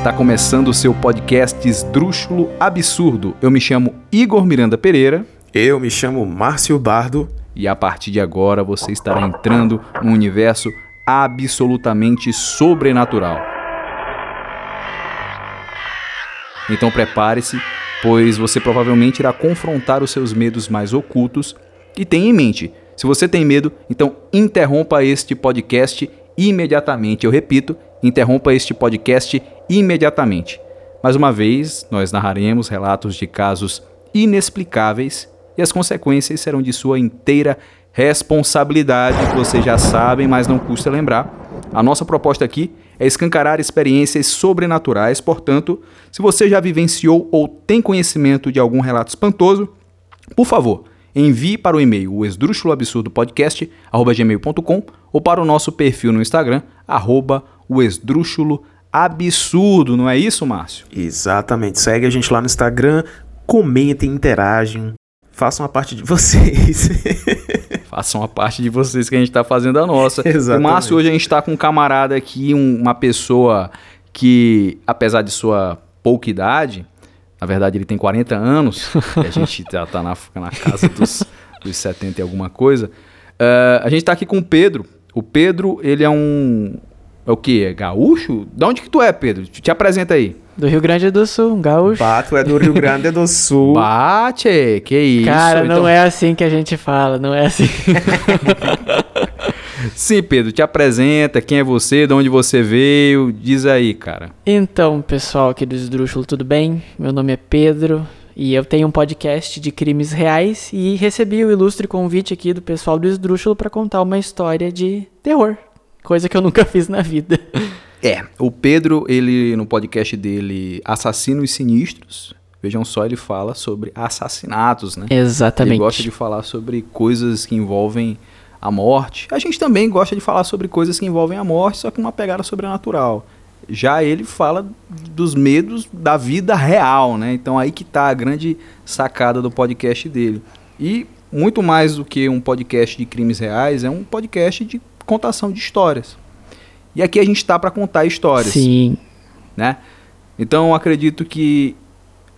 Está começando o seu podcast Esdrúxulo Absurdo. Eu me chamo Igor Miranda Pereira. Eu me chamo Márcio Bardo. E a partir de agora você estará entrando num universo absolutamente sobrenatural. Então prepare-se, pois você provavelmente irá confrontar os seus medos mais ocultos. E tenha em mente, se você tem medo, então interrompa este podcast imediatamente. Eu repito, interrompa este podcast imediatamente. Mais uma vez, nós narraremos relatos de casos inexplicáveis e as consequências serão de sua inteira responsabilidade, vocês já sabem, mas não custa lembrar. A nossa proposta aqui é escancarar experiências sobrenaturais, portanto, se você já vivenciou ou tem conhecimento de algum relato espantoso, por favor, envie para o e-mail o esdrúxuloabsurdo.podcast@gmail.com ou para o nosso perfil no Instagram, arroba o esdrúxulo absurdo, não é isso, Márcio? Exatamente. Segue a gente lá no Instagram, comentem, interagem, façam a parte de vocês. façam a parte de vocês que a gente está fazendo a nossa. Exatamente. O Márcio, hoje a gente está com um camarada aqui, um, uma pessoa que, apesar de sua pouca idade, na verdade ele tem 40 anos, a gente já está na, na casa dos, dos 70 e alguma coisa. Uh, a gente está aqui com o Pedro. O Pedro, ele é um, é o que? É gaúcho? De onde que tu é, Pedro? Te apresenta aí. Do Rio Grande do Sul, um gaúcho. Bato é do Rio Grande do Sul. Bate, que isso. Cara, não então... é assim que a gente fala, não é assim. Sim, Pedro, te apresenta, quem é você, de onde você veio, diz aí, cara. Então, pessoal aqui do Esdrúxulo, tudo bem? Meu nome é Pedro e eu tenho um podcast de crimes reais e recebi o ilustre convite aqui do pessoal do Esdrúxulo para contar uma história de terror. Coisa que eu nunca fiz na vida. É, o Pedro, ele no podcast dele Assassinos Sinistros, vejam só, ele fala sobre assassinatos, né? Exatamente. Ele gosta de falar sobre coisas que envolvem a morte. A gente também gosta de falar sobre coisas que envolvem a morte, só que uma pegada sobrenatural. Já ele fala dos medos da vida real, né? Então aí que tá a grande sacada do podcast dele. E muito mais do que um podcast de crimes reais, é um podcast de contação de histórias. E aqui a gente está para contar histórias. Sim. Né? Então acredito que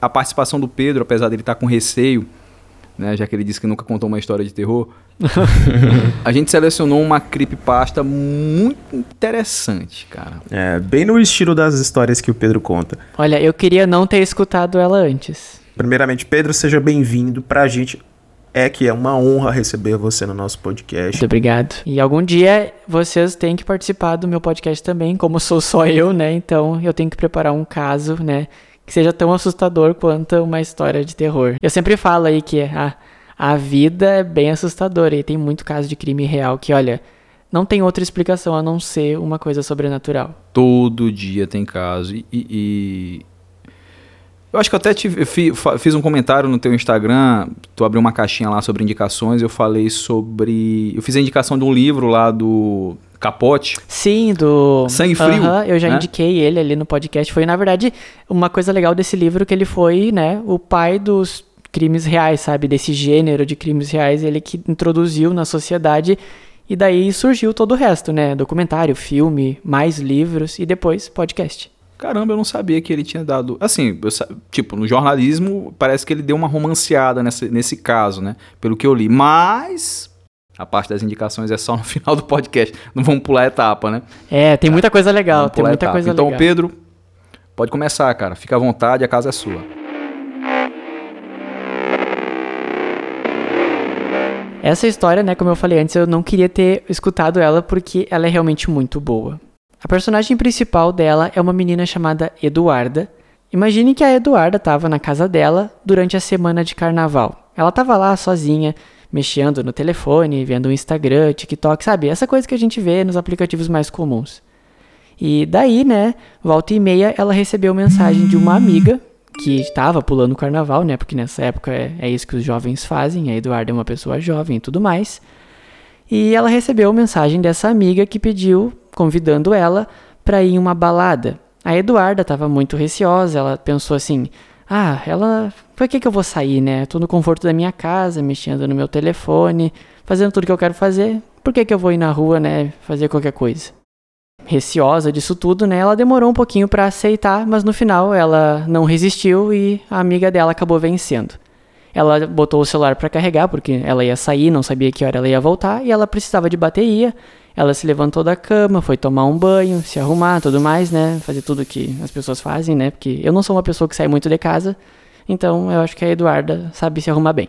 a participação do Pedro, apesar dele estar tá com receio, né, já que ele disse que nunca contou uma história de terror, a gente selecionou uma creepypasta muito interessante, cara. É, bem no estilo das histórias que o Pedro conta. Olha, eu queria não ter escutado ela antes. Primeiramente, Pedro, seja bem-vindo. Pra gente é que é uma honra receber você no nosso podcast. Muito obrigado. E algum dia vocês têm que participar do meu podcast também, como sou só eu, né? Então eu tenho que preparar um caso, né? Que seja tão assustador quanto uma história de terror. Eu sempre falo aí que a, a vida é bem assustadora e tem muito caso de crime real que, olha, não tem outra explicação a não ser uma coisa sobrenatural. Todo dia tem caso. E, e, eu acho que eu até fiz um comentário no teu Instagram, tu abriu uma caixinha lá sobre indicações, eu falei sobre... Eu fiz a indicação de um livro lá do Capote. Sim, do... Sangue Frio. Uh -huh, eu já né? indiquei ele ali no podcast. Foi, na verdade, uma coisa legal desse livro que ele foi, né, o pai dos crimes reais, sabe? Desse gênero de crimes reais, ele que introduziu na sociedade e daí surgiu todo o resto, né? Documentário, filme, mais livros e depois podcast caramba, eu não sabia que ele tinha dado. Assim, eu, tipo, no jornalismo parece que ele deu uma romanceada nesse, nesse caso, né? Pelo que eu li. Mas. A parte das indicações é só no final do podcast. Não vamos pular a etapa, né? É, tem muita coisa legal. Tem muita coisa então, legal. Pedro, pode começar, cara. Fica à vontade, a casa é sua. Essa história, né, como eu falei antes, eu não queria ter escutado ela porque ela é realmente muito boa. A personagem principal dela é uma menina chamada Eduarda. Imagine que a Eduarda estava na casa dela durante a semana de carnaval. Ela estava lá sozinha, mexendo no telefone, vendo o Instagram, TikTok, sabe? Essa coisa que a gente vê nos aplicativos mais comuns. E daí, né, volta e meia, ela recebeu mensagem de uma amiga que estava pulando o carnaval, né? Porque nessa época é, é isso que os jovens fazem. A Eduarda é uma pessoa jovem e tudo mais. E ela recebeu mensagem dessa amiga que pediu convidando ela para ir em uma balada. A Eduarda estava muito receosa, ela pensou assim: ah, ela. Por que, que eu vou sair, né? Tô no conforto da minha casa, mexendo no meu telefone, fazendo tudo que eu quero fazer. Por que, que eu vou ir na rua, né? Fazer qualquer coisa? receosa disso tudo, né? Ela demorou um pouquinho para aceitar, mas no final ela não resistiu e a amiga dela acabou vencendo. Ela botou o celular para carregar porque ela ia sair, não sabia que hora ela ia voltar e ela precisava de bateria. Ela se levantou da cama, foi tomar um banho, se arrumar, tudo mais, né? Fazer tudo que as pessoas fazem, né? Porque eu não sou uma pessoa que sai muito de casa, então eu acho que a Eduarda sabe se arrumar bem.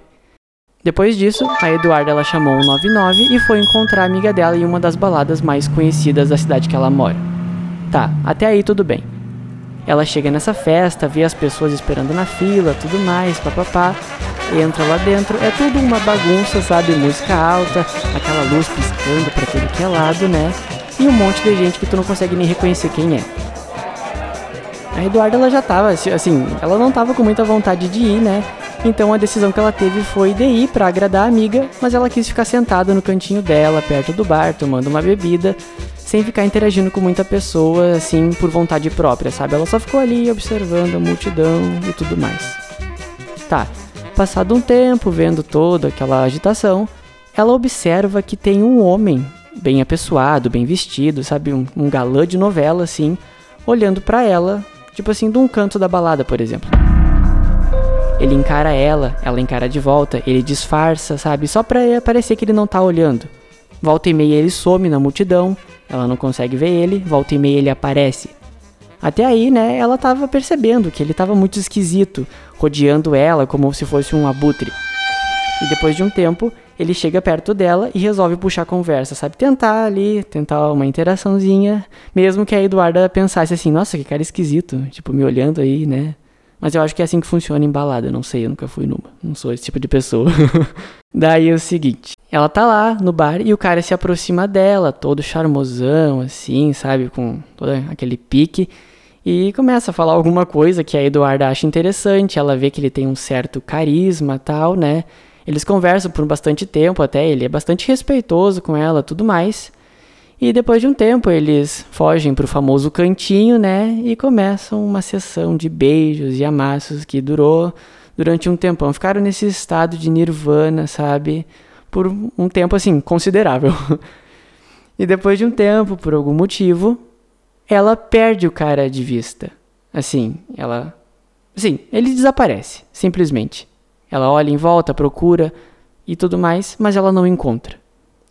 Depois disso, a Eduarda ela chamou o 99 e foi encontrar a amiga dela em uma das baladas mais conhecidas da cidade que ela mora. Tá, até aí tudo bem. Ela chega nessa festa, vê as pessoas esperando na fila, tudo mais, papapá, entra lá dentro, é tudo uma bagunça, sabe? Música alta, aquela luz piscando para tudo que é lado, né? E um monte de gente que tu não consegue nem reconhecer quem é. A Eduarda ela já tava, assim, ela não tava com muita vontade de ir, né? Então a decisão que ela teve foi de ir para agradar a amiga, mas ela quis ficar sentada no cantinho dela, perto do bar, tomando uma bebida, sem ficar interagindo com muita pessoa, assim, por vontade própria, sabe? Ela só ficou ali observando a multidão e tudo mais. Tá, passado um tempo, vendo toda aquela agitação, ela observa que tem um homem, bem apessoado, bem vestido, sabe? Um, um galã de novela, assim, olhando para ela, tipo assim, de um canto da balada, por exemplo. Ele encara ela, ela encara de volta, ele disfarça, sabe? Só pra parecer que ele não tá olhando. Volta e meia ele some na multidão, ela não consegue ver ele, volta e meia ele aparece. Até aí, né, ela tava percebendo que ele tava muito esquisito, rodeando ela como se fosse um abutre. E depois de um tempo, ele chega perto dela e resolve puxar conversa, sabe? Tentar ali, tentar uma interaçãozinha, mesmo que a Eduarda pensasse assim, nossa, que cara esquisito, tipo, me olhando aí, né? Mas eu acho que é assim que funciona em balada. Não sei, eu nunca fui numa. Não sou esse tipo de pessoa. Daí é o seguinte: ela tá lá no bar e o cara se aproxima dela, todo charmosão, assim, sabe? Com todo aquele pique. E começa a falar alguma coisa que a Eduarda acha interessante. Ela vê que ele tem um certo carisma tal, né? Eles conversam por bastante tempo até. Ele é bastante respeitoso com ela tudo mais. E depois de um tempo eles fogem para o famoso cantinho, né? E começam uma sessão de beijos e amassos que durou durante um tempão. Ficaram nesse estado de nirvana, sabe? Por um tempo assim considerável. e depois de um tempo, por algum motivo, ela perde o cara de vista. Assim, ela. Sim, ele desaparece, simplesmente. Ela olha em volta, procura e tudo mais, mas ela não encontra.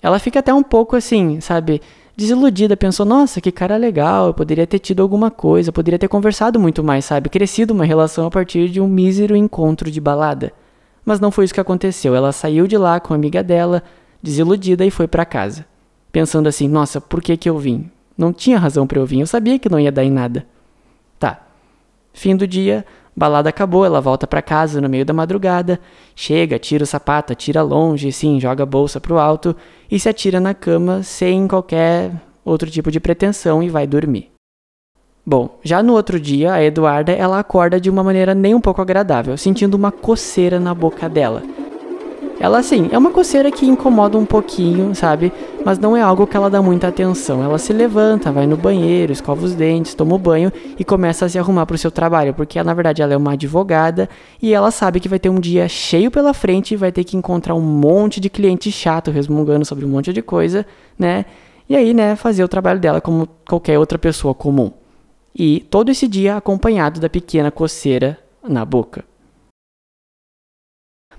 Ela fica até um pouco assim, sabe? Desiludida, pensou: nossa, que cara legal, eu poderia ter tido alguma coisa, poderia ter conversado muito mais, sabe? Crescido uma relação a partir de um mísero encontro de balada. Mas não foi isso que aconteceu. Ela saiu de lá com a amiga dela, desiludida, e foi para casa. Pensando assim: nossa, por que que eu vim? Não tinha razão para eu vir, eu sabia que não ia dar em nada. Tá. Fim do dia, balada acabou, ela volta para casa no meio da madrugada, chega, tira o sapato, tira longe, sim, joga a bolsa pro alto e se atira na cama sem qualquer outro tipo de pretensão e vai dormir. Bom, já no outro dia, a Eduarda ela acorda de uma maneira nem um pouco agradável, sentindo uma coceira na boca dela. Ela, assim, é uma coceira que incomoda um pouquinho, sabe? Mas não é algo que ela dá muita atenção. Ela se levanta, vai no banheiro, escova os dentes, toma o banho e começa a se arrumar para o seu trabalho, porque na verdade ela é uma advogada e ela sabe que vai ter um dia cheio pela frente e vai ter que encontrar um monte de cliente chato resmungando sobre um monte de coisa, né? E aí, né, fazer o trabalho dela como qualquer outra pessoa comum. E todo esse dia acompanhado da pequena coceira na boca.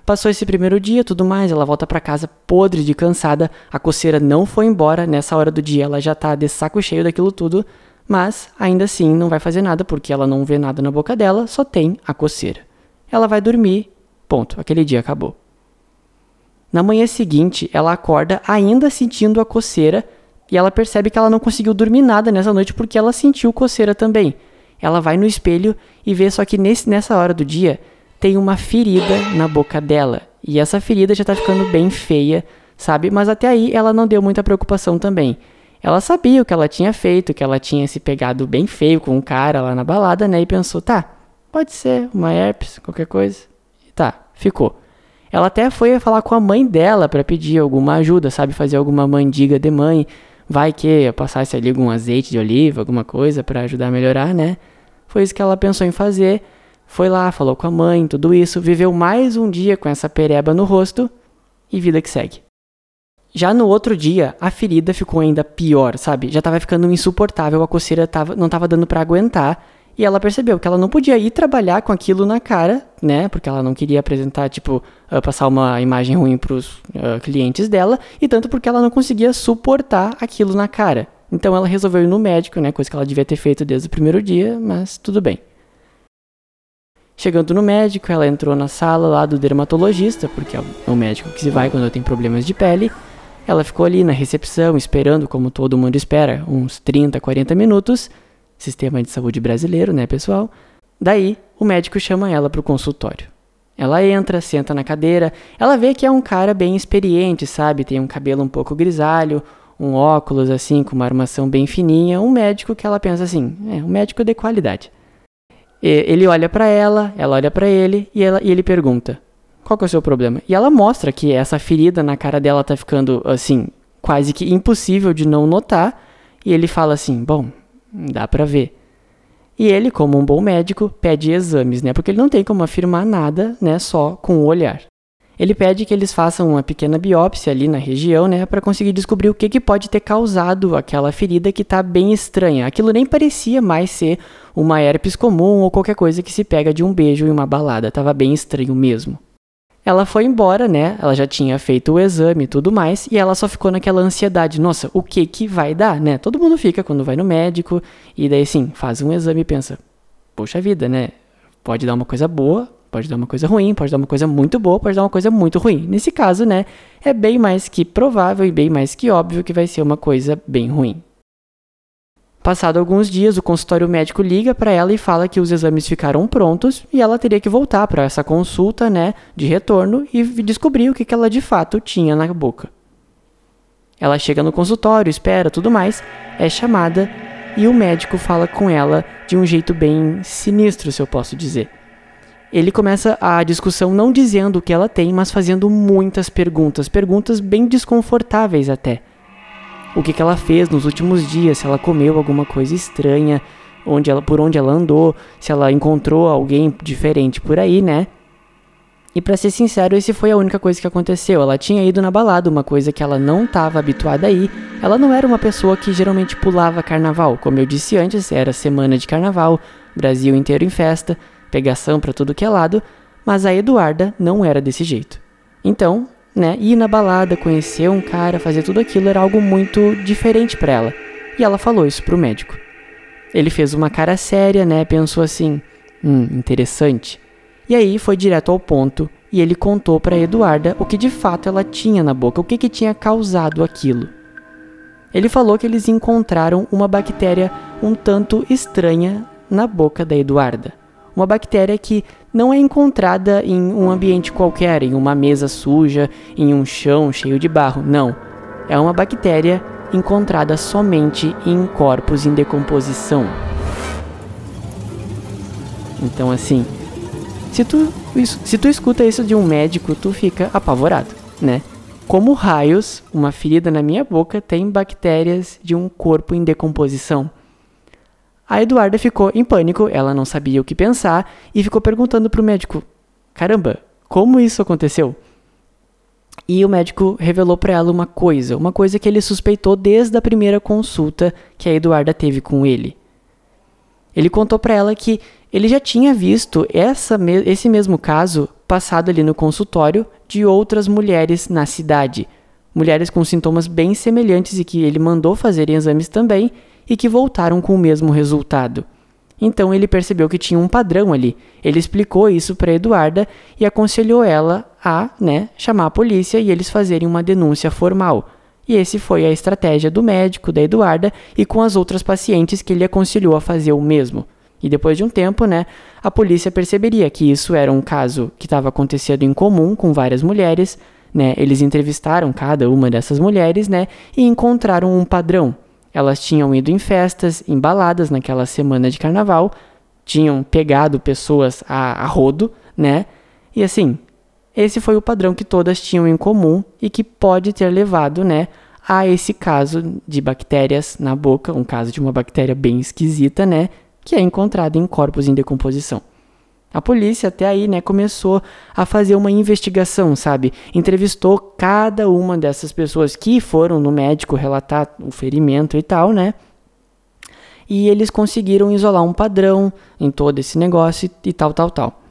Passou esse primeiro dia, tudo mais, ela volta para casa podre de cansada, a coceira não foi embora, nessa hora do dia ela já tá de saco cheio daquilo tudo, mas ainda assim não vai fazer nada porque ela não vê nada na boca dela, só tem a coceira. Ela vai dormir, ponto, aquele dia acabou. Na manhã seguinte, ela acorda ainda sentindo a coceira e ela percebe que ela não conseguiu dormir nada nessa noite porque ela sentiu coceira também. Ela vai no espelho e vê só que nesse, nessa hora do dia tem uma ferida na boca dela. E essa ferida já tá ficando bem feia, sabe? Mas até aí ela não deu muita preocupação também. Ela sabia o que ela tinha feito, que ela tinha se pegado bem feio com um cara lá na balada, né? E pensou, tá, pode ser uma herpes, qualquer coisa. E tá, ficou. Ela até foi falar com a mãe dela para pedir alguma ajuda, sabe? Fazer alguma mandiga de mãe. Vai que passasse ali algum azeite de oliva, alguma coisa para ajudar a melhorar, né? Foi isso que ela pensou em fazer. Foi lá, falou com a mãe, tudo isso, viveu mais um dia com essa pereba no rosto e vida que segue. Já no outro dia, a ferida ficou ainda pior, sabe? Já tava ficando insuportável, a coceira tava, não tava dando para aguentar. E ela percebeu que ela não podia ir trabalhar com aquilo na cara, né? Porque ela não queria apresentar, tipo, uh, passar uma imagem ruim pros uh, clientes dela. E tanto porque ela não conseguia suportar aquilo na cara. Então ela resolveu ir no médico, né? Coisa que ela devia ter feito desde o primeiro dia, mas tudo bem. Chegando no médico, ela entrou na sala lá do dermatologista, porque é o médico que se vai quando tem problemas de pele. Ela ficou ali na recepção, esperando, como todo mundo espera, uns 30, 40 minutos. Sistema de saúde brasileiro, né, pessoal? Daí, o médico chama ela para o consultório. Ela entra, senta na cadeira. Ela vê que é um cara bem experiente, sabe? Tem um cabelo um pouco grisalho, um óculos assim, com uma armação bem fininha. Um médico que ela pensa assim: é um médico de qualidade. Ele olha para ela, ela olha para ele e, ela, e ele pergunta: qual que é o seu problema? E ela mostra que essa ferida na cara dela tá ficando, assim, quase que impossível de não notar. E ele fala assim: Bom, dá pra ver. E ele, como um bom médico, pede exames, né? Porque ele não tem como afirmar nada, né? Só com o olhar. Ele pede que eles façam uma pequena biópsia ali na região, né, para conseguir descobrir o que, que pode ter causado aquela ferida que está bem estranha. Aquilo nem parecia mais ser uma herpes comum ou qualquer coisa que se pega de um beijo em uma balada, estava bem estranho mesmo. Ela foi embora, né? Ela já tinha feito o exame e tudo mais, e ela só ficou naquela ansiedade. Nossa, o que que vai dar, né? Todo mundo fica quando vai no médico, e daí sim, faz um exame e pensa: Poxa vida, né? Pode dar uma coisa boa, pode dar uma coisa ruim, pode dar uma coisa muito boa, pode dar uma coisa muito ruim. Nesse caso, né? É bem mais que provável e bem mais que óbvio que vai ser uma coisa bem ruim. Passado alguns dias, o consultório médico liga para ela e fala que os exames ficaram prontos e ela teria que voltar para essa consulta, né, de retorno e descobrir o que, que ela de fato tinha na boca. Ela chega no consultório, espera, tudo mais, é chamada e o médico fala com ela de um jeito bem sinistro, se eu posso dizer. Ele começa a discussão não dizendo o que ela tem, mas fazendo muitas perguntas, perguntas bem desconfortáveis até o que, que ela fez nos últimos dias, se ela comeu alguma coisa estranha, onde ela, por onde ela andou, se ela encontrou alguém diferente por aí, né? E para ser sincero, esse foi a única coisa que aconteceu. Ela tinha ido na balada, uma coisa que ela não estava habituada a ir. Ela não era uma pessoa que geralmente pulava carnaval. Como eu disse antes, era semana de carnaval, Brasil inteiro em festa, pegação para tudo que é lado, mas a Eduarda não era desse jeito. Então, né? Ir na balada, conhecer um cara, fazer tudo aquilo era algo muito diferente para ela. E ela falou isso pro médico. Ele fez uma cara séria, né? Pensou assim: "Hum, interessante". E aí foi direto ao ponto e ele contou para Eduarda o que de fato ela tinha na boca, o que que tinha causado aquilo. Ele falou que eles encontraram uma bactéria um tanto estranha na boca da Eduarda. Uma bactéria que não é encontrada em um ambiente qualquer, em uma mesa suja, em um chão cheio de barro. Não. É uma bactéria encontrada somente em corpos em decomposição. Então, assim, se tu, se tu escuta isso de um médico, tu fica apavorado, né? Como raios, uma ferida na minha boca tem bactérias de um corpo em decomposição? A Eduarda ficou em pânico, ela não sabia o que pensar e ficou perguntando para o médico: Caramba, como isso aconteceu? E o médico revelou para ela uma coisa, uma coisa que ele suspeitou desde a primeira consulta que a Eduarda teve com ele. Ele contou para ela que ele já tinha visto essa, esse mesmo caso passado ali no consultório de outras mulheres na cidade. Mulheres com sintomas bem semelhantes e que ele mandou fazerem exames também e que voltaram com o mesmo resultado. Então ele percebeu que tinha um padrão ali. Ele explicou isso para Eduarda e aconselhou ela a, né, chamar a polícia e eles fazerem uma denúncia formal. E esse foi a estratégia do médico, da Eduarda e com as outras pacientes que ele aconselhou a fazer o mesmo. E depois de um tempo, né, a polícia perceberia que isso era um caso que estava acontecendo em comum com várias mulheres, né? Eles entrevistaram cada uma dessas mulheres, né, e encontraram um padrão. Elas tinham ido em festas, embaladas naquela semana de carnaval, tinham pegado pessoas a, a rodo, né? E assim, esse foi o padrão que todas tinham em comum e que pode ter levado, né, a esse caso de bactérias na boca, um caso de uma bactéria bem esquisita, né, que é encontrada em corpos em decomposição. A polícia até aí, né, começou a fazer uma investigação, sabe? Entrevistou cada uma dessas pessoas que foram no médico relatar o ferimento e tal, né? E eles conseguiram isolar um padrão em todo esse negócio e tal, tal, tal.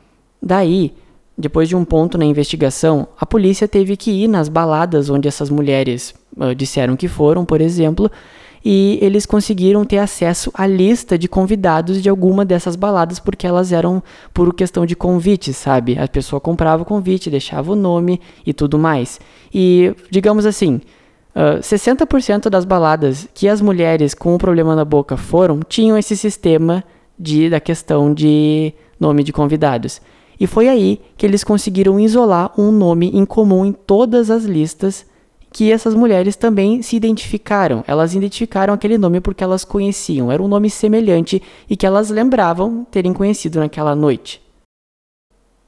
Daí, depois de um ponto na investigação, a polícia teve que ir nas baladas onde essas mulheres uh, disseram que foram, por exemplo, e eles conseguiram ter acesso à lista de convidados de alguma dessas baladas porque elas eram por questão de convite, sabe? A pessoa comprava o convite, deixava o nome e tudo mais. E, digamos assim, uh, 60% das baladas que as mulheres com o problema na boca foram tinham esse sistema de, da questão de nome de convidados. E foi aí que eles conseguiram isolar um nome em comum em todas as listas que essas mulheres também se identificaram. Elas identificaram aquele nome porque elas conheciam, era um nome semelhante e que elas lembravam terem conhecido naquela noite.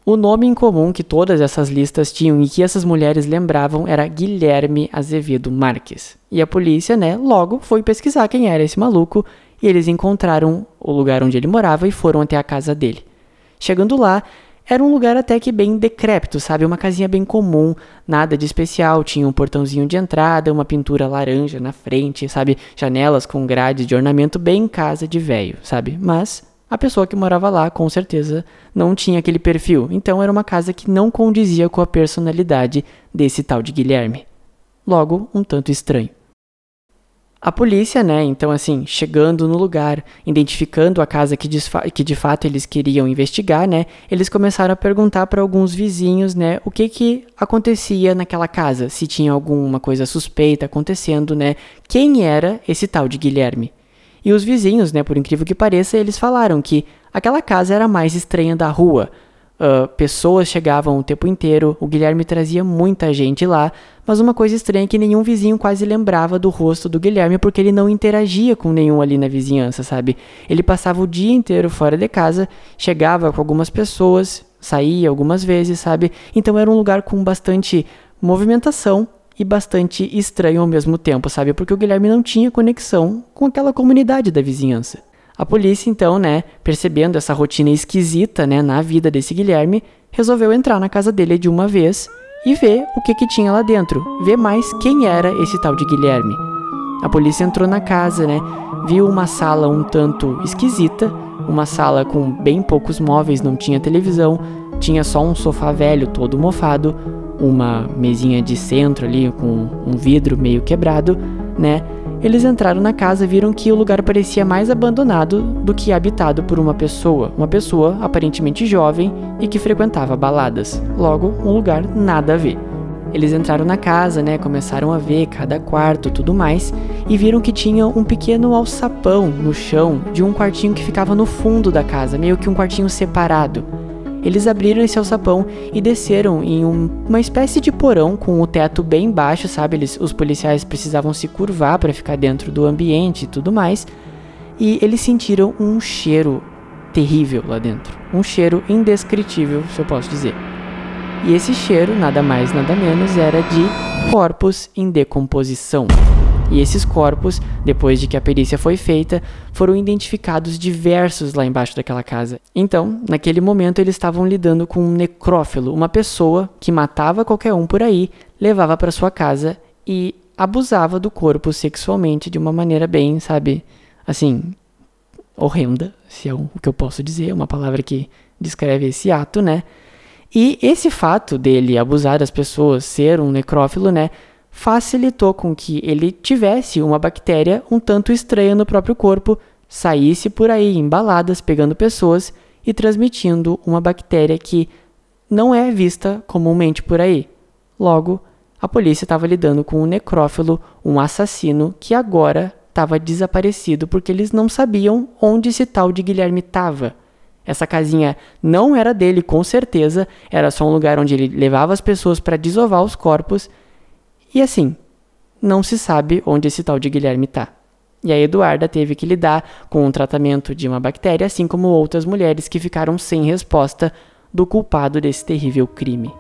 O nome em comum que todas essas listas tinham e que essas mulheres lembravam era Guilherme Azevedo Marques. E a polícia, né, logo foi pesquisar quem era esse maluco e eles encontraram o lugar onde ele morava e foram até a casa dele. Chegando lá, era um lugar até que bem decrépito, sabe? Uma casinha bem comum, nada de especial. Tinha um portãozinho de entrada, uma pintura laranja na frente, sabe? Janelas com grade de ornamento bem casa de velho, sabe? Mas a pessoa que morava lá, com certeza, não tinha aquele perfil. Então era uma casa que não condizia com a personalidade desse tal de Guilherme. Logo, um tanto estranho. A polícia, né, então assim, chegando no lugar, identificando a casa que, que de fato eles queriam investigar, né, eles começaram a perguntar para alguns vizinhos, né, o que que acontecia naquela casa, se tinha alguma coisa suspeita acontecendo, né, quem era esse tal de Guilherme. E os vizinhos, né, por incrível que pareça, eles falaram que aquela casa era a mais estranha da rua, Uh, pessoas chegavam o tempo inteiro, o Guilherme trazia muita gente lá, mas uma coisa estranha é que nenhum vizinho quase lembrava do rosto do Guilherme porque ele não interagia com nenhum ali na vizinhança, sabe? Ele passava o dia inteiro fora de casa, chegava com algumas pessoas, saía algumas vezes, sabe? Então era um lugar com bastante movimentação e bastante estranho ao mesmo tempo, sabe? Porque o Guilherme não tinha conexão com aquela comunidade da vizinhança. A polícia, então, né, percebendo essa rotina esquisita, né, na vida desse Guilherme, resolveu entrar na casa dele de uma vez e ver o que que tinha lá dentro, ver mais quem era esse tal de Guilherme. A polícia entrou na casa, né, viu uma sala um tanto esquisita, uma sala com bem poucos móveis, não tinha televisão, tinha só um sofá velho todo mofado, uma mesinha de centro ali com um vidro meio quebrado, né? Eles entraram na casa e viram que o lugar parecia mais abandonado do que habitado por uma pessoa, uma pessoa aparentemente jovem e que frequentava baladas. Logo, um lugar nada a ver. Eles entraram na casa, né, começaram a ver cada quarto, tudo mais, e viram que tinha um pequeno alçapão no chão de um quartinho que ficava no fundo da casa, meio que um quartinho separado. Eles abriram esse alçapão e desceram em um, uma espécie de porão com o teto bem baixo, sabe? Eles, os policiais precisavam se curvar para ficar dentro do ambiente e tudo mais. E eles sentiram um cheiro terrível lá dentro. Um cheiro indescritível, se eu posso dizer. E esse cheiro, nada mais nada menos, era de corpos em decomposição. E esses corpos, depois de que a perícia foi feita, foram identificados diversos lá embaixo daquela casa. Então, naquele momento, eles estavam lidando com um necrófilo, uma pessoa que matava qualquer um por aí, levava para sua casa e abusava do corpo sexualmente de uma maneira bem, sabe, assim, horrenda, se é o que eu posso dizer, uma palavra que descreve esse ato, né? E esse fato dele abusar das pessoas, ser um necrófilo, né, facilitou com que ele tivesse uma bactéria um tanto estranha no próprio corpo, saísse por aí embaladas pegando pessoas e transmitindo uma bactéria que não é vista comumente por aí. Logo, a polícia estava lidando com um necrófilo, um assassino que agora estava desaparecido porque eles não sabiam onde esse tal de Guilherme estava. Essa casinha não era dele, com certeza, era só um lugar onde ele levava as pessoas para desovar os corpos e assim, não se sabe onde esse tal de Guilherme está. E a Eduarda teve que lidar com o tratamento de uma bactéria, assim como outras mulheres que ficaram sem resposta do culpado desse terrível crime.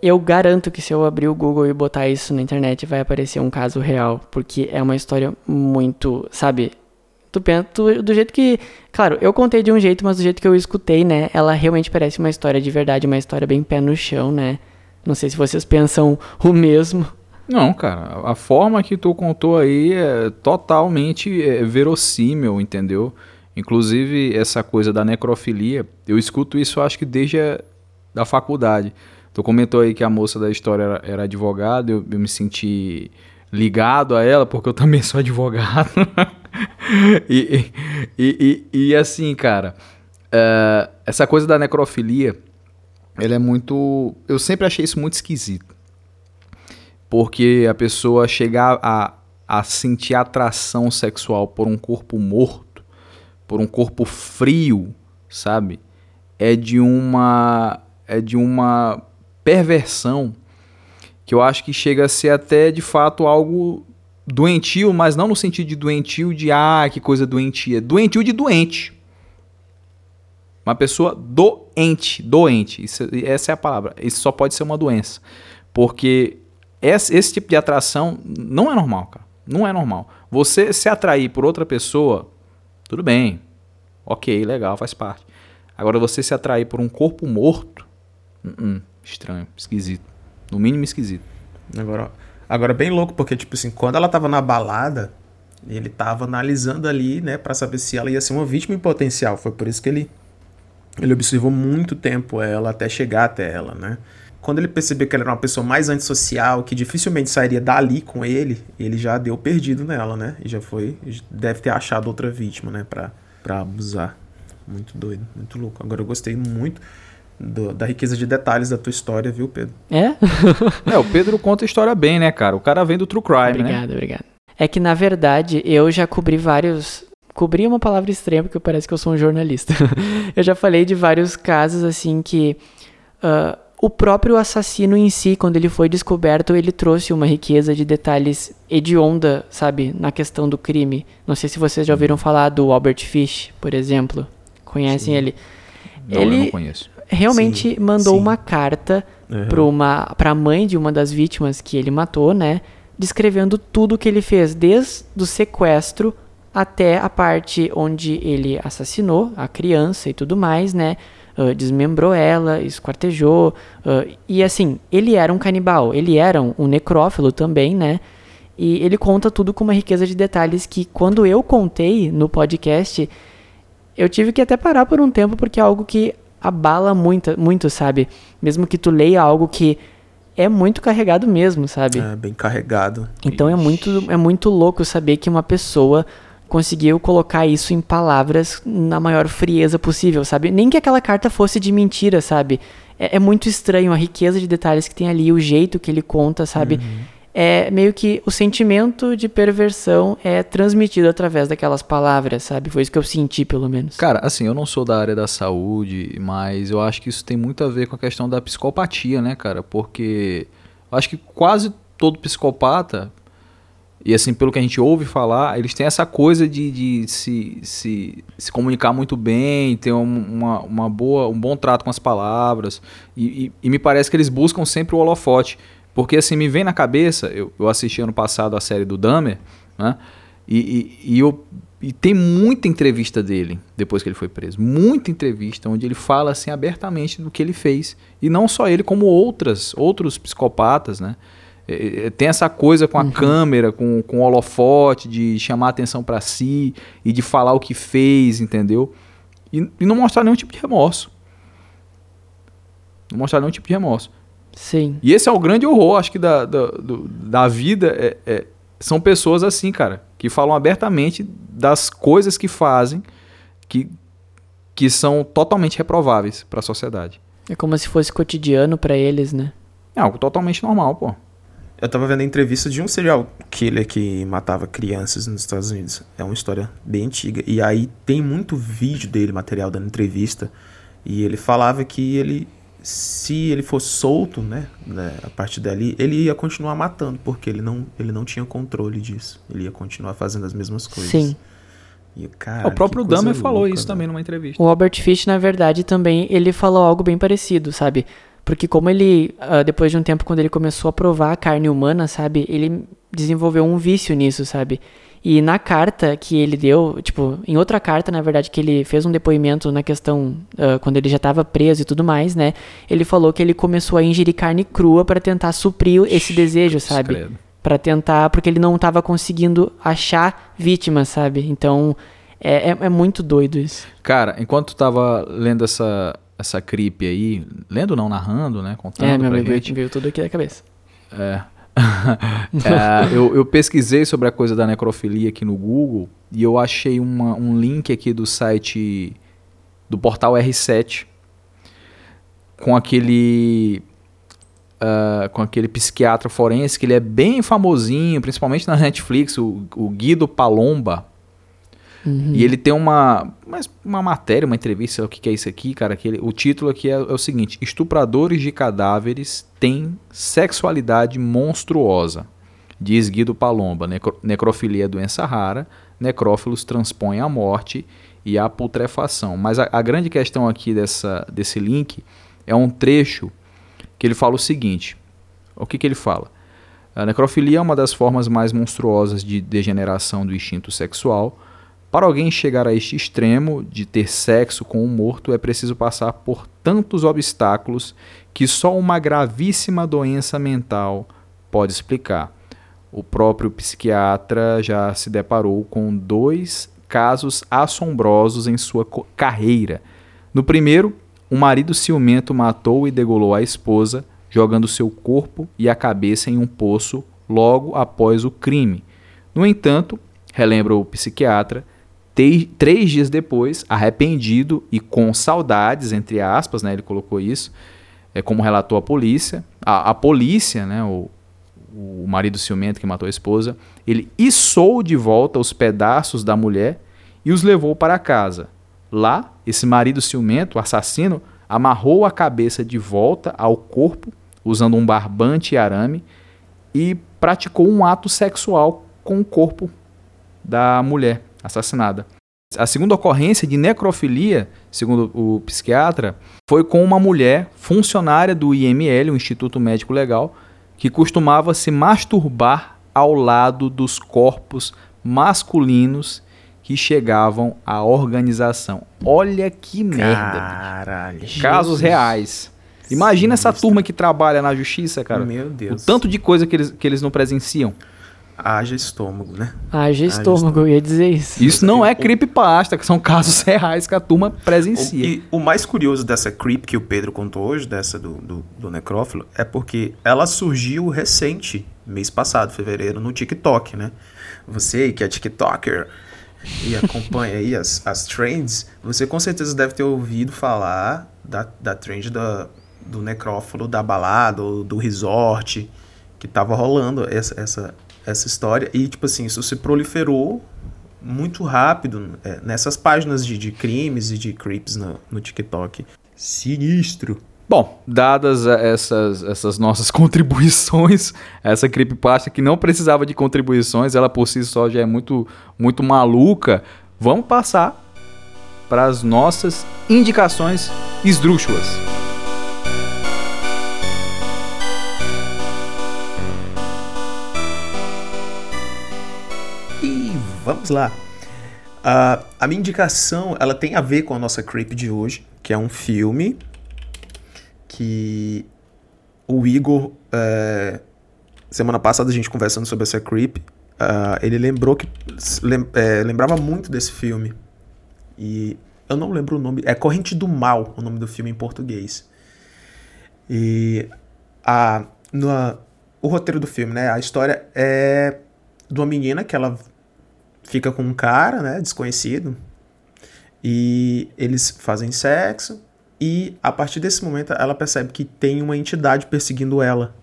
eu garanto que se eu abrir o Google e botar isso na internet vai aparecer um caso real, porque é uma história muito, sabe? Tu pensa, tu, do jeito que, claro, eu contei de um jeito, mas do jeito que eu escutei, né, ela realmente parece uma história de verdade, uma história bem pé no chão, né? Não sei se vocês pensam o mesmo. Não, cara, a forma que tu contou aí é totalmente é, verossímil, entendeu? Inclusive, essa coisa da necrofilia, eu escuto isso acho que desde a da faculdade. Tu comentou aí que a moça da história era, era advogada, eu, eu, me senti ligado a ela, porque eu também sou advogado. e, e, e, e, assim, cara, uh, essa coisa da necrofilia, ela é muito. Eu sempre achei isso muito esquisito. Porque a pessoa chegar a, a sentir atração sexual por um corpo morto, por um corpo frio, sabe? É de uma é de uma perversão que eu acho que chega a ser até de fato algo doentio, mas não no sentido de doentio de ah, que coisa doentia, doentio de doente. Uma pessoa doente, doente, isso, essa é a palavra. Isso só pode ser uma doença. Porque esse, esse tipo de atração não é normal, cara. Não é normal. Você se atrair por outra pessoa, tudo bem. Ok, legal, faz parte. Agora você se atrair por um corpo morto, uh -uh, estranho, esquisito. No mínimo esquisito. Agora, agora bem louco, porque tipo assim, quando ela tava na balada, ele tava analisando ali, né, para saber se ela ia ser uma vítima em potencial. Foi por isso que ele ele observou muito tempo ela até chegar até ela, né? Quando ele percebeu que ela era uma pessoa mais antissocial, que dificilmente sairia dali com ele, ele já deu perdido nela, né? E já foi, deve ter achado outra vítima, né, pra, pra abusar. Muito doido, muito louco. Agora eu gostei muito do, da riqueza de detalhes da tua história, viu, Pedro? É? é, o Pedro conta a história bem, né, cara? O cara vem do True Crime, obrigado, né? Obrigado, obrigado. É que, na verdade, eu já cobri vários. Cobri é uma palavra estranha, porque parece que eu sou um jornalista. eu já falei de vários casos, assim, que. Uh, o próprio assassino em si, quando ele foi descoberto, ele trouxe uma riqueza de detalhes hedionda, sabe, na questão do crime. Não sei se vocês já ouviram falar do Albert Fish, por exemplo. Conhecem Sim. ele? Não, ele eu não conheço realmente sim, mandou sim. uma carta uhum. para a mãe de uma das vítimas que ele matou, né? Descrevendo tudo que ele fez, desde o sequestro até a parte onde ele assassinou a criança e tudo mais, né? Uh, desmembrou ela, esquartejou. Uh, e assim, ele era um canibal, ele era um, um necrófilo também, né? E ele conta tudo com uma riqueza de detalhes que, quando eu contei no podcast, eu tive que até parar por um tempo, porque é algo que abala muito, muito, sabe? Mesmo que tu leia algo que é muito carregado mesmo, sabe? É, bem carregado. Então é muito, é muito louco saber que uma pessoa conseguiu colocar isso em palavras na maior frieza possível, sabe? Nem que aquela carta fosse de mentira, sabe? É, é muito estranho a riqueza de detalhes que tem ali, o jeito que ele conta, sabe? Uhum é meio que o sentimento de perversão é transmitido através daquelas palavras, sabe? Foi isso que eu senti, pelo menos. Cara, assim, eu não sou da área da saúde, mas eu acho que isso tem muito a ver com a questão da psicopatia, né, cara? Porque eu acho que quase todo psicopata, e assim, pelo que a gente ouve falar, eles têm essa coisa de, de se, se, se comunicar muito bem, ter uma, uma boa, um bom trato com as palavras, e, e, e me parece que eles buscam sempre o holofote. Porque assim, me vem na cabeça, eu, eu assisti ano passado a série do Dahmer, né? E, e, e, eu, e tem muita entrevista dele depois que ele foi preso. Muita entrevista onde ele fala assim abertamente do que ele fez. E não só ele, como outras, outros psicopatas, né? É, é tem essa coisa com a uhum. câmera, com, com o holofote, de chamar atenção para si e de falar o que fez, entendeu? E, e não mostrar nenhum tipo de remorso. Não mostrar nenhum tipo de remorso. Sim. E esse é o grande horror, acho que, da, da, do, da vida. É, é, são pessoas assim, cara, que falam abertamente das coisas que fazem que, que são totalmente reprováveis para a sociedade. É como se fosse cotidiano para eles, né? É algo totalmente normal, pô. Eu tava vendo a entrevista de um serial killer que matava crianças nos Estados Unidos. É uma história bem antiga. E aí tem muito vídeo dele, material dando entrevista. E ele falava que ele se ele fosse solto, né, né, a partir dali, ele ia continuar matando, porque ele não, ele não tinha controle disso. Ele ia continuar fazendo as mesmas coisas. Sim. E, cara, o próprio Dahmer falou isso né? também numa entrevista. O Albert Fish, na verdade, também ele falou algo bem parecido, sabe? Porque como ele, uh, depois de um tempo, quando ele começou a provar a carne humana, sabe? Ele desenvolveu um vício nisso, sabe? E na carta que ele deu, tipo, em outra carta, na verdade, que ele fez um depoimento na questão, uh, quando ele já estava preso e tudo mais, né? Ele falou que ele começou a ingerir carne crua para tentar suprir esse desejo, sabe? Para tentar, porque ele não estava conseguindo achar vítimas, sabe? Então, é, é, é, muito doido isso. Cara, enquanto tu tava lendo essa, essa creep aí, lendo não, narrando, né? Contando é, meu amigo, gente. veio tudo aqui da cabeça. É. é, eu, eu, pesquisei sobre a coisa da necrofilia aqui no Google e eu achei uma, um link aqui do site do portal R7 com aquele uh, com aquele psiquiatra forense que ele é bem famosinho, principalmente na Netflix, o, o Guido Palomba. Uhum. E ele tem uma, uma matéria, uma entrevista, o que, que é isso aqui, cara? Que ele, o título aqui é, é, o seguinte: Estupradores de cadáveres têm sexualidade monstruosa. Diz Guido Palomba: necro, necrofilia é doença rara, necrófilos transpõem a morte e a putrefação. Mas a, a grande questão aqui dessa, desse link é um trecho que ele fala o seguinte: o que, que ele fala? A necrofilia é uma das formas mais monstruosas de degeneração do instinto sexual para alguém chegar a este extremo de ter sexo com um morto, é preciso passar por tantos obstáculos que só uma gravíssima doença mental pode explicar. O próprio psiquiatra já se deparou com dois casos assombrosos em sua carreira. No primeiro, um marido ciumento matou e degolou a esposa, jogando seu corpo e a cabeça em um poço logo após o crime. No entanto, relembra o psiquiatra, três dias depois, arrependido e com saudades, entre aspas, né, ele colocou isso, é como relatou a polícia. A, a polícia, né, o, o marido ciumento que matou a esposa, ele içou de volta os pedaços da mulher e os levou para casa. Lá, esse marido ciumento, o assassino, amarrou a cabeça de volta ao corpo, usando um barbante e arame, e praticou um ato sexual com o corpo da mulher assassinada. A segunda ocorrência de necrofilia, segundo o psiquiatra, foi com uma mulher funcionária do IML, o Instituto Médico Legal, que costumava se masturbar ao lado dos corpos masculinos que chegavam à organização. Olha que merda. Caralho. Casos reais. Imagina essa turma que trabalha na justiça, cara. Meu Deus. O tanto de coisa que eles, que eles não presenciam. Haja estômago, né? Haja estômago, eu ia dizer isso. Isso não é creepypasta, que são casos reais que a turma presencia. O, e o mais curioso dessa creep que o Pedro contou hoje, dessa do, do, do necrófilo, é porque ela surgiu recente, mês passado, fevereiro, no TikTok, né? Você que é TikToker e acompanha aí as, as trends, você com certeza deve ter ouvido falar da, da trend da, do necrófilo da balada ou do resort, que tava rolando essa, essa essa história. E, tipo assim, isso se proliferou muito rápido é, nessas páginas de, de, crimes e de creeps no, no TikTok. Sinistro. Bom, dadas essas, essas nossas contribuições, essa creepypasta que não precisava de contribuições, ela por si só já é muito, muito maluca, vamos passar para as nossas indicações esdrúxulas. Vamos lá. Uh, a minha indicação, ela tem a ver com a nossa creep de hoje, que é um filme que o Igor, é, semana passada a gente conversando sobre essa creep, uh, ele lembrou que lem, é, lembrava muito desse filme. E eu não lembro o nome, é Corrente do Mal, o nome do filme em português. E a, no, o roteiro do filme, né? A história é de uma menina que ela fica com um cara, né, desconhecido, e eles fazem sexo, e a partir desse momento ela percebe que tem uma entidade perseguindo ela.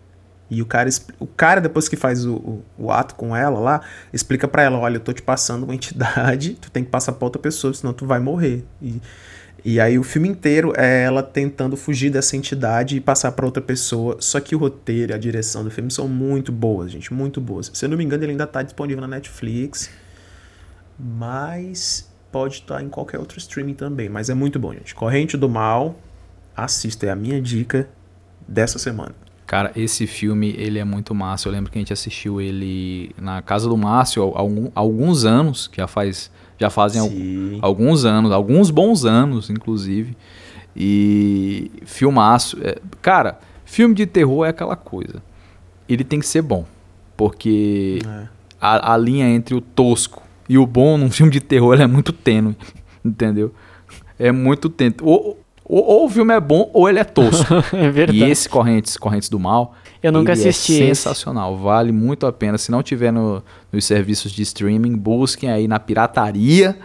E o cara, o cara depois que faz o, o, o ato com ela lá, explica para ela, olha, eu tô te passando uma entidade, tu tem que passar pra outra pessoa, senão tu vai morrer. E, e aí o filme inteiro é ela tentando fugir dessa entidade e passar para outra pessoa. Só que o roteiro e a direção do filme são muito boas, gente, muito boas. Se eu não me engano, ele ainda tá disponível na Netflix mas pode estar em qualquer outro streaming também. Mas é muito bom, gente. Corrente do Mal, assista, é a minha dica dessa semana. Cara, esse filme, ele é muito massa. Eu lembro que a gente assistiu ele na casa do Márcio há alguns anos, que já faz já fazem Sim. alguns anos, alguns bons anos, inclusive. E filmaço. é- cara, filme de terror é aquela coisa. Ele tem que ser bom, porque É. a, a linha entre o tosco e o bom num filme de terror é muito tênue, entendeu? É muito tênue. Ou, ou, ou o filme é bom ou ele é tosco. é verdade. E esse Correntes, Correntes do Mal, Eu nunca ele assisti é esse. sensacional, vale muito a pena. Se não tiver no- nos serviços de streaming, busquem aí na pirataria,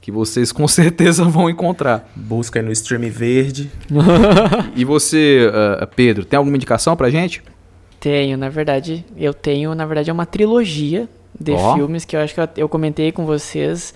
que vocês com certeza vão encontrar. Busca aí no stream verde. E você, ah, Pedro, tem alguma indicação pra gente? Tenho, na verdade, eu tenho, na verdade, é uma trilogia de Ó. filmes que eu acho que eu, eu comentei com vocês.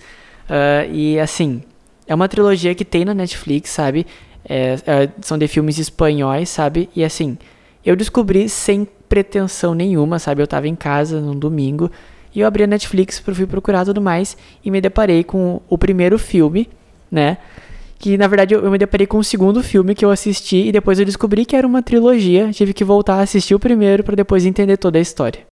ah, e assim, é uma trilogia que tem na Netflix, sabe? É, é, são de filmes espanhóis, sabe? E assim, eu descobri sem pretensão nenhuma, sabe? Eu tava em casa num domingo e eu abri a Netflix, fui procurar tudo mais e me deparei com o primeiro filme, né? Que na verdade eu, eu me deparei com o segundo filme que eu assisti e depois eu descobri que era uma trilogia. Tive que voltar a assistir o primeiro para depois entender toda a história.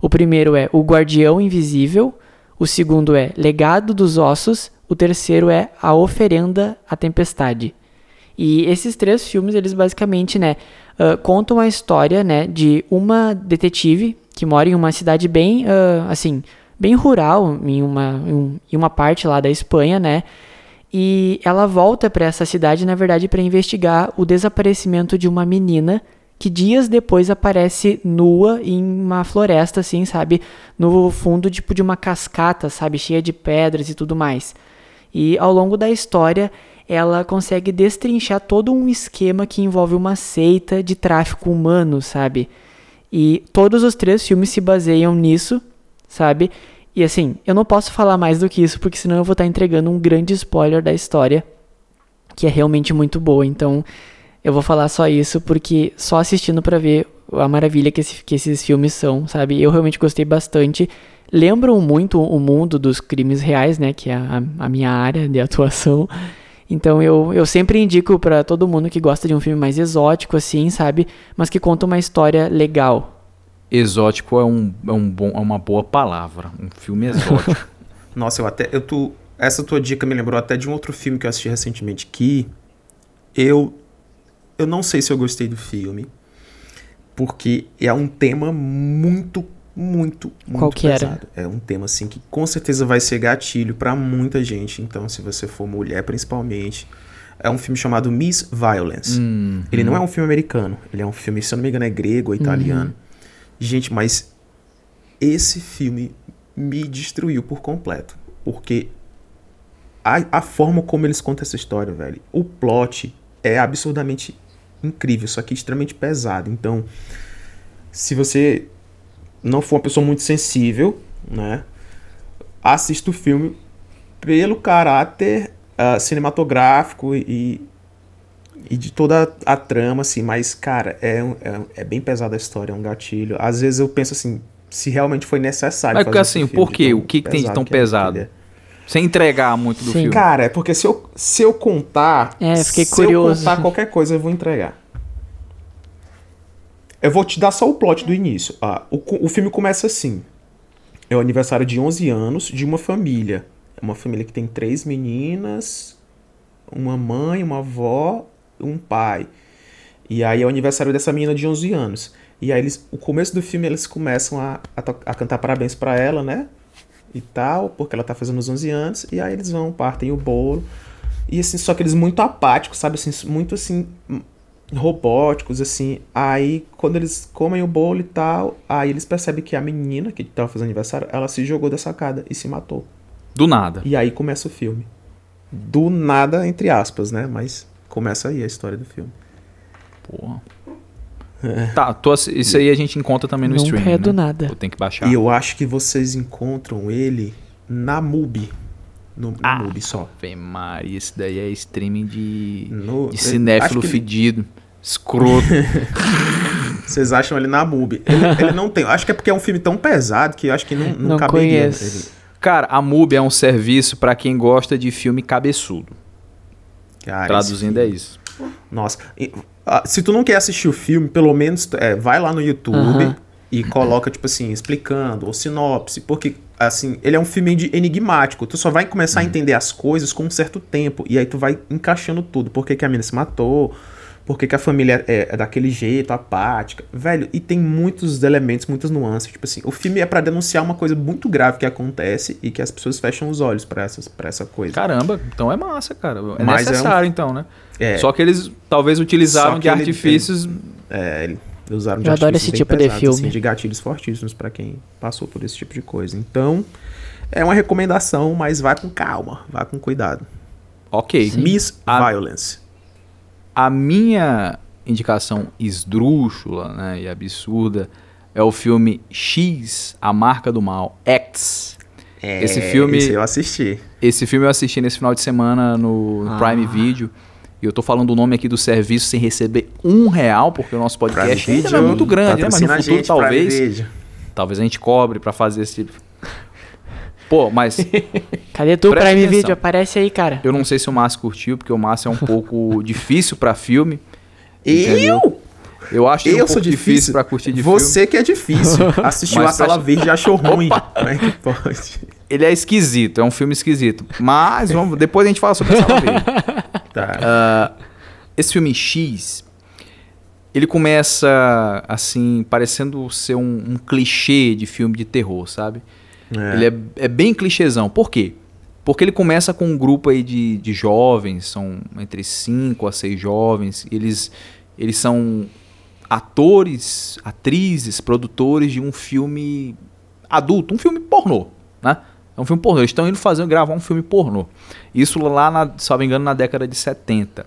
O primeiro é O Guardião Invisível, o segundo é Legado dos Ossos, o terceiro é A Oferenda à Tempestade. E esses três filmes, eles basicamente, né, ah, contam a história, né, de uma detetive que mora em uma cidade bem, ah, assim, bem rural, em uma, um- em uma parte lá da Espanha, né, e ela volta para essa cidade, na verdade, para investigar o desaparecimento de uma menina que dias depois aparece nua em uma floresta, assim, sabe? No fundo, tipo, de uma cascata, sabe? Cheia de pedras e tudo mais. E ao longo da história, ela consegue destrinchar todo um esquema que envolve uma seita de tráfico humano, sabe? E todos os três filmes se baseiam nisso, sabe? E assim, eu não posso falar mais do que isso, porque senão eu vou estar entregando um grande spoiler da história, que é realmente muito boa. Então, eu vou falar só isso, porque só assistindo pra ver a maravilha que, esse- que esses filmes são, sabe? Eu realmente gostei bastante. Lembram muito o mundo dos crimes reais, né? Que é a, a minha área de atuação. Então eu, eu sempre indico pra todo mundo que gosta de um filme mais exótico, assim, sabe? Mas que conta uma história legal. Exótico é, um, é, um bom, é uma boa palavra. Um filme exótico. Nossa, eu até. Eu tu, essa tua dica me lembrou até de um outro filme que eu assisti recentemente que eu. Eu não sei se eu gostei do filme. Porque é um tema muito, muito, muito Qual que era? pesado. É um tema assim que com certeza vai ser gatilho pra muita gente. Então, se você for mulher, principalmente. É um filme chamado Miss Violence. Hum, Ele não é um filme americano. Ele é um filme, se eu não me engano, é grego ou italiano. Gente, mas esse filme me destruiu por completo. Porque a, a forma como eles contam essa história, velho, o plot é absurdamente incrível, só que extremamente pesado. Então, se você não for uma pessoa muito sensível, né, assista o filme pelo caráter ah, cinematográfico e, e de toda a trama, assim, mas, cara, é, é, é bem pesada a história, é um gatilho. Às vezes eu penso assim, se realmente foi necessário. Mas porque fazer esse assim, filme por quê? O que que tem de tão que pesado? é. Sem entregar muito do Sim. filme. Cara, é porque se eu, se eu contar. É, fiquei se curioso. eu contar qualquer coisa, eu vou entregar. Eu vou te dar só o plot do início. Ah, o, o filme começa assim. É o aniversário de 11 anos de uma família. É uma família que tem três meninas, uma mãe, uma avó, um pai. E aí é o aniversário dessa menina de 11 anos. E aí eles, o começo do filme eles começam a, a, a cantar parabéns pra ela, né? E tal, porque ela tá fazendo os 11 anos. E aí eles vão, partem o bolo. E assim, só que eles muito apáticos, sabe? Assim, muito assim, robóticos, assim. Aí quando eles comem o bolo e tal, aí eles percebem que a menina que tava fazendo aniversário, ela se jogou da sacada e se matou. Do nada. E aí começa o filme. Do nada, entre aspas, né? Mas começa aí a história do filme. Porra. Tá, tô isso aí a gente encontra também no Nunca streaming. é do né? nada. Eu tenho que baixar. E eu acho que vocês encontram ele na MUBI. No, no Ah. MUBI só. Ave Maria, esse daí é streaming de, No, de cinéfilo ele- fedido. Escroto. Vocês acham ele na MUBI. Ele, ele não tem. Acho que é porque é um filme tão pesado que eu acho que não, não, Não caberia. conheço. Cara, a MUBI é um serviço pra quem gosta de filme cabeçudo. Cara, Traduzindo esse é isso. Nossa. Ah, se tu não quer assistir o filme, pelo menos é, vai lá no YouTube Aham. E coloca, tipo assim, explicando, ou sinopse, porque, assim, ele é um filme de enigmático. Tu só vai começar a entender as coisas com um certo tempo, e aí tu vai encaixando tudo. Por que, que a menina se matou, por que, que a família é, é daquele jeito, apática. Velho, e tem muitos elementos, muitas nuances. Tipo assim, o filme é pra denunciar uma coisa muito grave que acontece e que as pessoas fecham os olhos pra essa coisa. Caramba, então é massa, cara. É Mas é um- necessário, então, né? É. Só que eles talvez utilizaram Só que de ele- artifícios. É, ele- usaram de Eu adoro esse tipo de pesados, filme. assim, de gatilhos fortíssimos pra quem passou por esse tipo de coisa. Então, é uma recomendação, mas vai com calma, vai com cuidado. Ok. Miss A- Violence. A minha indicação esdrúxula né, e absurda é o filme X, A Marca do Mal, X. É, Esse filme- esse eu assisti. Esse filme eu assisti nesse final de semana no no Ah. Prime Video. E eu tô falando o nome aqui do serviço sem receber um real, porque o nosso podcast ainda não é muito grande, né? Mas no a futuro gente, Prime talvez. Talvez a gente cobre pra fazer esse tipo. Pô, mas Cadê tu, Presta Prime atenção. Video? Aparece aí, cara. eu não sei se o Márcio curtiu, porque o Márcio é um pouco difícil pra filme. entendeu? Eu? Eu acho um Eu pouco sou difícil difícil. pra curtir de filme. Você que é difícil. Assistiu Mas a Sala Verde e achou ruim. Como é que pode? Ele é esquisito, é um filme esquisito. Mas vamos, depois a gente fala sobre essa vez. Tá. Ah, esse filme X, ele começa assim, parecendo ser um, um clichê de filme de terror, sabe? É. Ele é, é bem clichêzão. Por quê? Porque ele começa com um grupo aí de, de jovens, são entre 5 a 6 jovens, eles, eles são atores, atrizes, produtores de um filme adulto, um filme pornô, né? É um filme pornô. Eles estão indo fazer, gravar um filme pornô. Isso lá, na, se não me engano, na década de 70.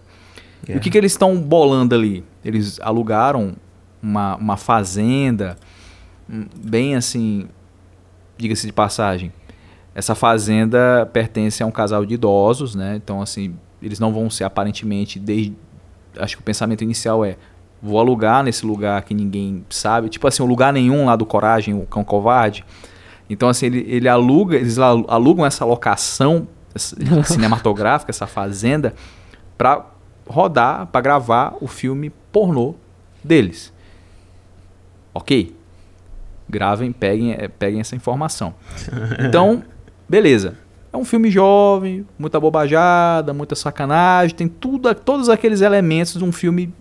E o que, que eles estão bolando ali? Eles alugaram uma, uma fazenda, hum, bem assim, diga-se de passagem. Essa fazenda pertence a um casal de idosos, né? Então, assim, eles não vão ser aparentemente desde. Acho que o pensamento inicial é: vou alugar nesse lugar que ninguém sabe. Tipo assim, o lugar nenhum lá do Coragem, o Cão Covarde. Então, assim, ele, ele aluga, eles alu- alugam essa locação cinematográfica, essa fazenda, pra rodar, pra gravar o filme pornô deles. Ok? Gravem, peguem, eh, peguem essa informação. Então, beleza. É um filme jovem, muita bobajada, muita sacanagem, tem tudo, todos aqueles elementos de um filme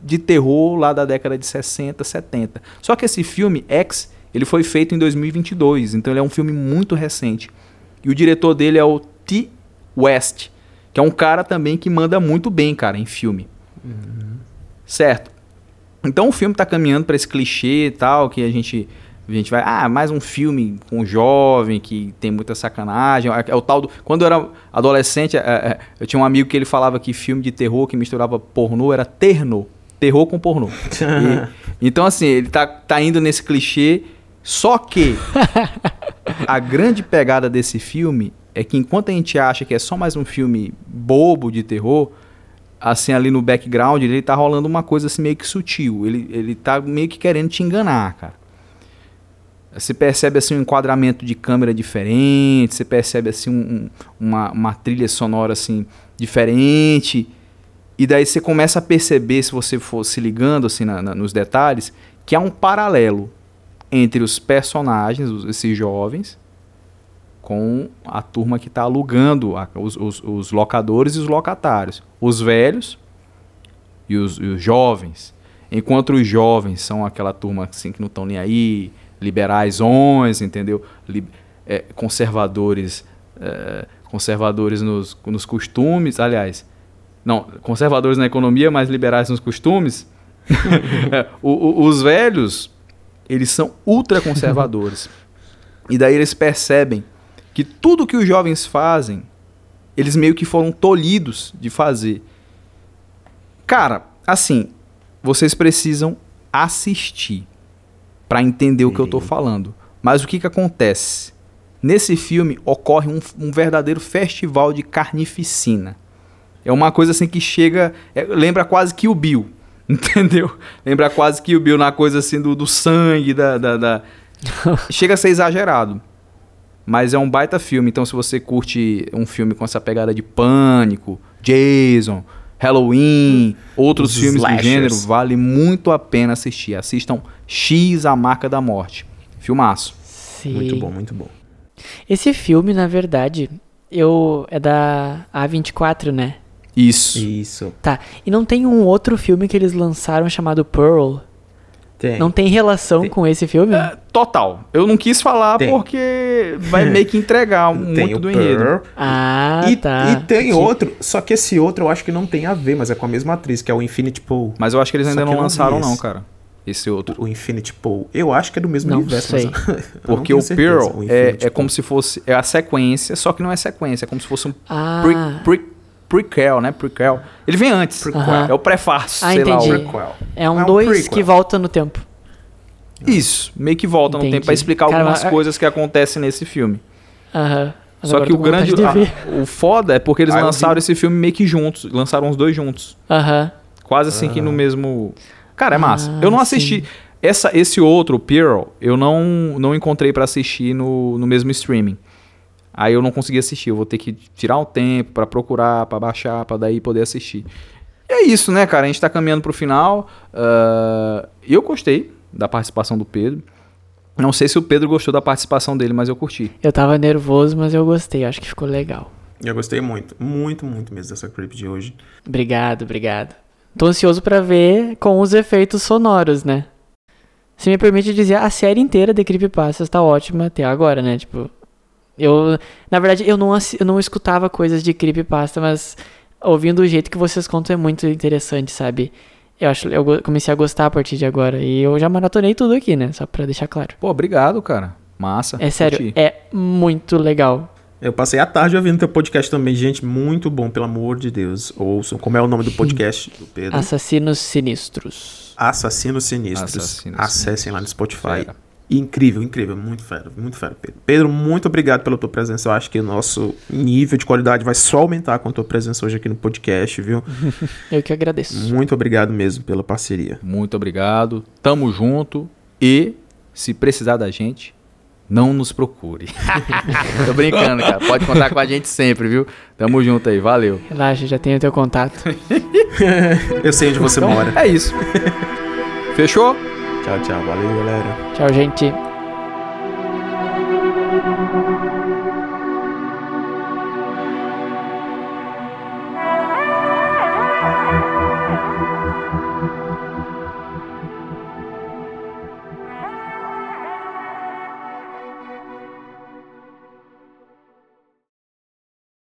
de terror lá da década de 60, 70. Só que esse filme, X, ele foi feito em 2022, então ele é um filme muito recente. E o diretor dele é o T. West, que é um cara também que manda muito bem, cara, em filme. Certo? Então o filme tá caminhando para esse clichê e tal, que a gente, a gente vai, ah, mais um filme com um jovem que tem muita sacanagem. É, é o tal do. Quando eu era adolescente, é, é, eu tinha um amigo que ele falava que filme de terror que misturava pornô era terno. Terror com pornô. E- então, assim, ele tá, tá indo nesse clichê, só que a grande pegada desse filme é que enquanto a gente acha que é só mais um filme bobo de terror, assim, ali no background, ele tá rolando uma coisa assim meio que sutil. Ele, ele tá meio que querendo te enganar, cara. Você percebe assim um enquadramento de câmera diferente, você percebe assim um- um- uma, uma trilha sonora assim diferente. E daí você começa a perceber, se você for se ligando assim na- na- nos detalhes, que há um paralelo entre os personagens, esses jovens, com a turma que está alugando, a- os, os- os locadores e os locatários. Os velhos e os, e os jovens. Enquanto os jovens são aquela turma assim, que não estão nem aí, liberaisões, entendeu? Li- é, conservadores, é, conservadores nos, nos costumes, aliás, não, conservadores na economia, mas liberais nos costumes. É, o- o- os velhos, eles são ultraconservadores. e daí eles percebem que tudo que os jovens fazem, eles meio que foram tolhidos de fazer. Cara, assim, vocês precisam assistir para entender o que eu tô falando. Mas o que que acontece? Nesse filme ocorre um, um verdadeiro festival de carnificina. É uma coisa assim que chega. é, lembra quase que o Bill. Entendeu? Lembra quase que o Bill na coisa assim do, do sangue, da, da, da- Chega a ser exagerado. Mas é um baita filme. Então, se você curte um filme com essa pegada de pânico, Jason, Halloween, outros Os filmes do slashers. gênero, vale muito a pena assistir. Assistam X, A Marca da Morte. Filmaço. Sim. Muito bom, muito bom. Esse filme, na verdade, eu é da A24, né? Isso. Isso. Tá. E não tem um outro filme que eles lançaram chamado Pearl? Tem. Não tem relação Tem. com esse filme? É, total. Eu não quis falar Tem. porque vai meio que entregar Tem muito o do enredo. Ah, e, tá. e tem Que- outro, só que esse outro eu acho que não tem a ver, mas é com a mesma atriz, que é o Infinity Pool. Mas eu acho que eles ainda não não lançaram, não, esse. cara. Esse outro. O Infinity Pool. Eu acho que é do mesmo Não universo, sei. mas Porque o certeza, Pearl o é, é como se fosse. É a sequência, só que não é sequência. É como se fosse um Ah, pre, pre, prequel, né? Prequel. Ele vem antes. Aham. É o prefácio, Ah, sei lá. entendi. o- Prequel. é um é um 2 prequel. que volta no tempo. Isso, meio que volta no Entendi. tempo pra explicar Cara, algumas mas- coisas que acontecem nesse filme. Aham. Mas Só que o grande. a- o foda é porque eles Ah, lançaram vi. esse filme meio que juntos. Lançaram os dois juntos. Aham. Quase assim que no mesmo. Cara, é massa. Ah, eu não assisti. sim. Essa, esse outro, o Pearl, eu não, não encontrei pra assistir no, no mesmo streaming. Aí eu não consegui assistir. Eu vou ter que tirar um tempo pra procurar, pra baixar, pra daí poder assistir. E é isso, né, cara? A gente tá caminhando pro final. Ah, eu gostei da participação do Pedro. Não sei se o Pedro gostou da participação dele, mas eu curti. Eu tava nervoso, mas eu gostei. Acho que ficou legal. Eu gostei muito, muito, muito mesmo dessa creep de hoje. Obrigado, obrigado. Tô ansioso pra ver com os efeitos sonoros, né? Se me permite dizer, a série inteira de Creepypastas tá ótima até agora, né? Tipo, eu... Na verdade, eu não, eu não escutava coisas de Creepypasta, mas ouvindo o jeito que vocês contam é muito interessante, sabe? Eu, acho, eu comecei a gostar a partir de agora. E eu já maratonei tudo aqui, né? Só pra deixar claro. Pô, obrigado, cara. Massa. É sério, curti. é muito legal. Eu passei a tarde ouvindo teu podcast também, gente. Muito bom, pelo amor de Deus. Ouçam. Como é o nome do podcast do Pedro? Assassinos Sinistros. Assassinos Sinistros. Assassinos Acessem lá no Spotify. Incrível, incrível. Muito fera, muito fera, Pedro. Pedro, muito obrigado pela tua presença. Eu acho que o nosso nível de qualidade vai só aumentar com a tua presença hoje aqui no podcast, viu? Eu que agradeço. Muito obrigado mesmo pela parceria. Muito obrigado. Tamo junto. E, se precisar da gente, não nos procure. Tô brincando, cara. Pode contar com a gente sempre, viu? Tamo junto aí. Valeu. Relaxa, já tenho teu contato. Eu sei onde você mora. É isso. Fechou? Tchau, tchau. Valeu, galera. Tchau, gente.